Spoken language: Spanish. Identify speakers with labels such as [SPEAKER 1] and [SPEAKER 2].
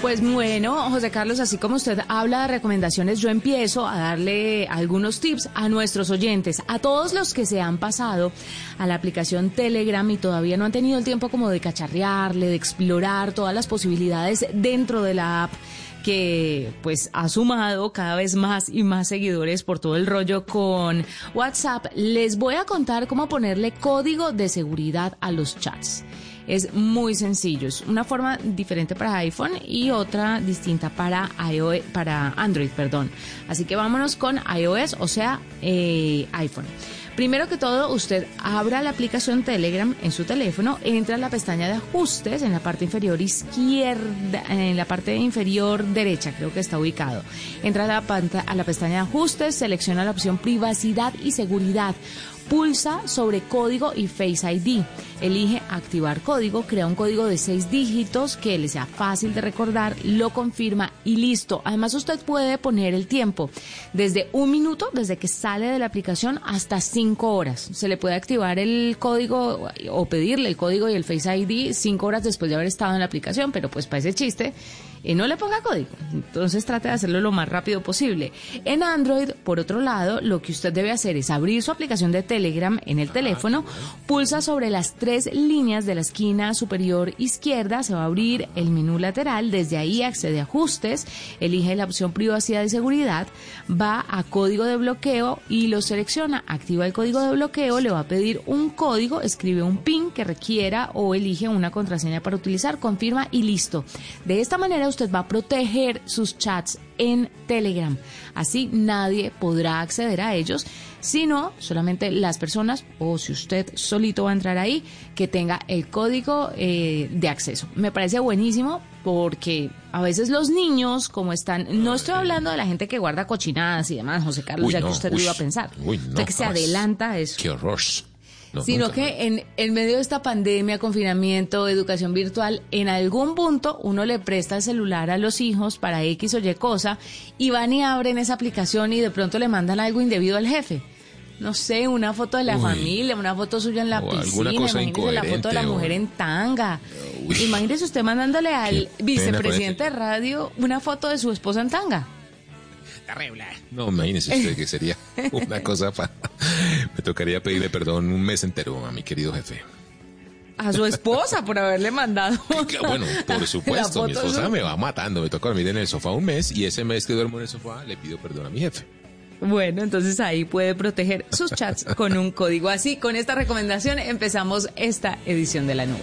[SPEAKER 1] Pues bueno, José Carlos, así como usted habla de recomendaciones, yo empiezo a darle algunos tips a nuestros oyentes, a todos los que se han pasado a la aplicación Telegram y todavía no han tenido el tiempo como de cacharrearle, de explorar todas las posibilidades dentro de la app que pues ha sumado cada vez más y más seguidores por todo el rollo con WhatsApp, les voy a contar cómo ponerle código de seguridad a los chats. Es muy sencillo, es una forma diferente para iPhone y otra distinta para iOS, para Android, perdón. Así que vámonos con iOS, o sea, eh, iPhone. Primero que todo, usted abra la aplicación Telegram en su teléfono, entra a la pestaña de ajustes en la parte inferior izquierda, en la parte inferior derecha, creo que está ubicado. Entra a la, a la pestaña de ajustes, selecciona la opción privacidad y seguridad pulsa sobre código y Face ID. Elige activar código, crea un código de seis dígitos que le sea fácil de recordar, lo confirma y listo. Además usted puede poner el tiempo desde un minuto, desde que sale de la aplicación, hasta cinco horas. Se le puede activar el código o pedirle el código y el Face ID cinco horas después de haber estado en la aplicación, pero pues para ese chiste y no le ponga código. Entonces trate de hacerlo lo más rápido posible. En Android, por otro lado, lo que usted debe hacer es abrir su aplicación de Telegram en el teléfono, pulsa sobre las tres líneas de la esquina superior izquierda, se va a abrir el menú lateral, desde ahí accede a ajustes, elige la opción privacidad y seguridad, va a código de bloqueo y lo selecciona, activa el código de bloqueo, le va a pedir un código, escribe un PIN que requiera o elige una contraseña para utilizar, confirma y listo. De esta manera usted va a proteger sus chats en Telegram. Así nadie podrá acceder a ellos, sino solamente las personas, o si usted solito va a entrar ahí, que tenga el código eh, de acceso. Me parece buenísimo porque a veces los niños, como están, no estoy hablando de la gente que guarda cochinadas y demás, José Carlos, ya que usted lo iba a pensar. usted que se adelanta a eso.
[SPEAKER 2] Qué horror
[SPEAKER 1] sino que en, en, medio de esta pandemia, confinamiento, educación virtual, en algún punto uno le presta el celular a los hijos para X o Y cosa y van y abren esa aplicación y de pronto le mandan algo indebido al jefe. No sé, una foto de la familia, una foto suya en la piscina, imagínese la foto de la mujer en tanga. Imagínese usted mandándole al vicepresidente de radio una foto de su esposa en tanga
[SPEAKER 2] terrible. No, imagínese usted que sería una cosa para... Me tocaría pedirle perdón un mes entero a mi querido jefe.
[SPEAKER 1] A su esposa por haberle mandado.
[SPEAKER 2] bueno, por supuesto, mi esposa me va matando. Me toca dormir en el sofá un mes y ese mes que duermo en el sofá le pido perdón a mi jefe.
[SPEAKER 1] Bueno, entonces ahí puede proteger sus chats con un código. Así, con esta recomendación empezamos esta edición de la nube.